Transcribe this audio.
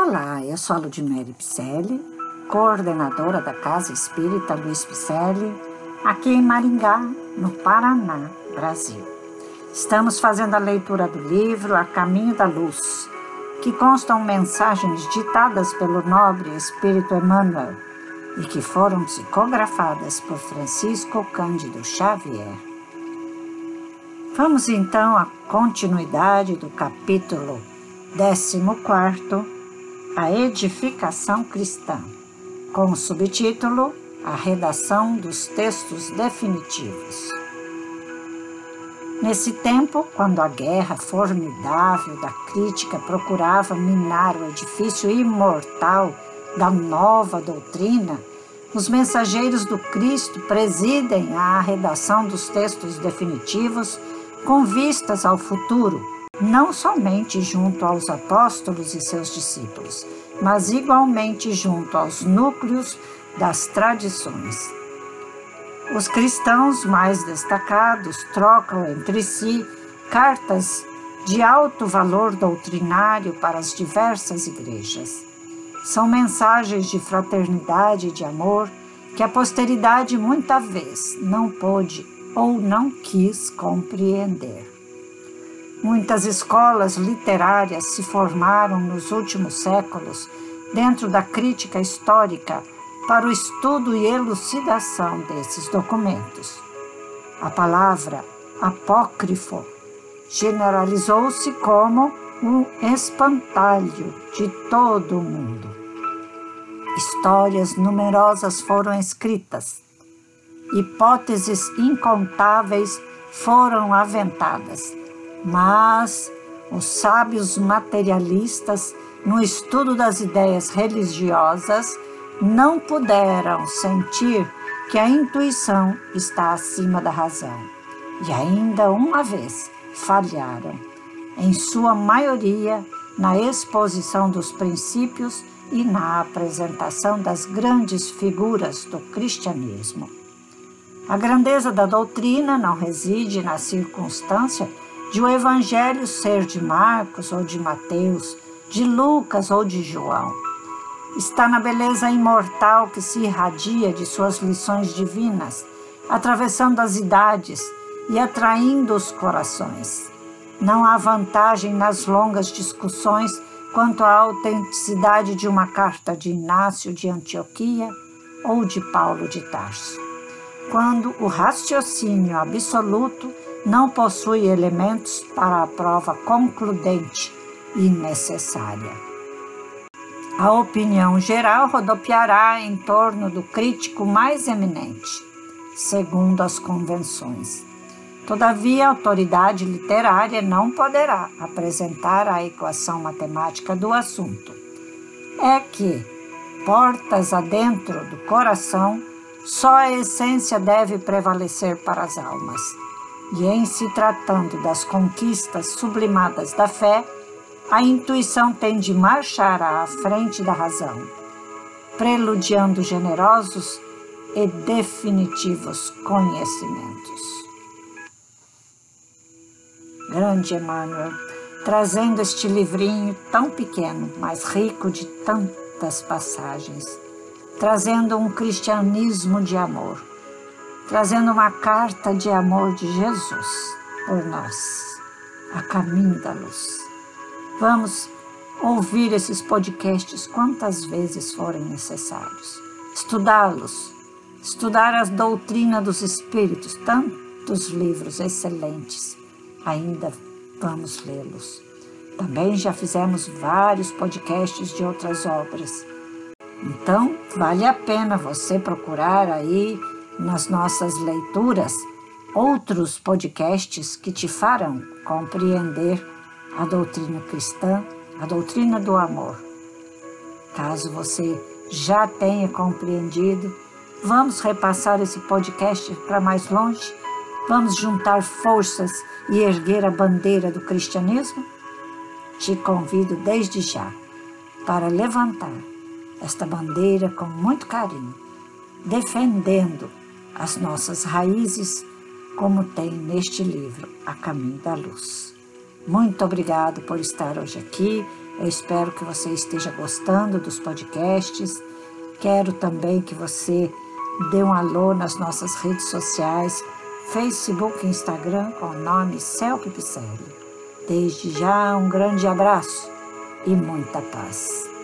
Olá, eu sou a Ludmere Picelli, coordenadora da Casa Espírita Luiz Picelli, aqui em Maringá, no Paraná, Brasil. Estamos fazendo a leitura do livro A Caminho da Luz, que constam mensagens ditadas pelo nobre Espírito Emmanuel e que foram psicografadas por Francisco Cândido Xavier. Vamos então à continuidade do capítulo 14 a edificação cristã, com o subtítulo A redação dos textos definitivos. Nesse tempo, quando a guerra formidável da crítica procurava minar o edifício imortal da nova doutrina, os mensageiros do Cristo presidem a redação dos textos definitivos com vistas ao futuro não somente junto aos apóstolos e seus discípulos, mas igualmente junto aos núcleos das tradições. Os cristãos mais destacados trocam entre si cartas de alto valor doutrinário para as diversas igrejas. São mensagens de fraternidade e de amor que a posteridade muita vez não pôde ou não quis compreender. Muitas escolas literárias se formaram nos últimos séculos dentro da crítica histórica para o estudo e elucidação desses documentos. A palavra apócrifo generalizou-se como o espantalho de todo o mundo. Histórias numerosas foram escritas, hipóteses incontáveis foram aventadas mas os sábios materialistas, no estudo das ideias religiosas, não puderam sentir que a intuição está acima da razão. E ainda uma vez falharam, em sua maioria, na exposição dos princípios e na apresentação das grandes figuras do cristianismo. A grandeza da doutrina não reside na circunstância de o Evangelho ser de Marcos ou de Mateus, de Lucas ou de João. Está na beleza imortal que se irradia de suas lições divinas, atravessando as idades e atraindo os corações. Não há vantagem nas longas discussões quanto à autenticidade de uma carta de Inácio de Antioquia ou de Paulo de Tarso. Quando o raciocínio absoluto não possui elementos para a prova concludente e necessária. A opinião geral rodopiará em torno do crítico mais eminente, segundo as convenções. Todavia, a autoridade literária não poderá apresentar a equação matemática do assunto. É que, portas adentro do coração, só a essência deve prevalecer para as almas e em se tratando das conquistas sublimadas da fé, a intuição tem de marchar à frente da razão, preludiando generosos e definitivos conhecimentos. Grande Emmanuel, trazendo este livrinho tão pequeno, mas rico de tantas passagens, trazendo um cristianismo de amor trazendo uma carta de amor de Jesus por nós, a caminho da luz. Vamos ouvir esses podcasts quantas vezes forem necessários, estudá-los, estudar a doutrina dos Espíritos, tantos livros excelentes, ainda vamos lê-los. Também já fizemos vários podcasts de outras obras. Então, vale a pena você procurar aí nas nossas leituras outros podcasts que te farão compreender a doutrina cristã, a doutrina do amor. Caso você já tenha compreendido, vamos repassar esse podcast para mais longe? Vamos juntar forças e erguer a bandeira do cristianismo? Te convido desde já para levantar esta bandeira com muito carinho, defendendo as nossas raízes, como tem neste livro, A Caminho da Luz. Muito obrigado por estar hoje aqui Eu espero que você esteja gostando dos podcasts. Quero também que você dê um alô nas nossas redes sociais, Facebook e Instagram, com o nome Celpe. Desde já, um grande abraço e muita paz.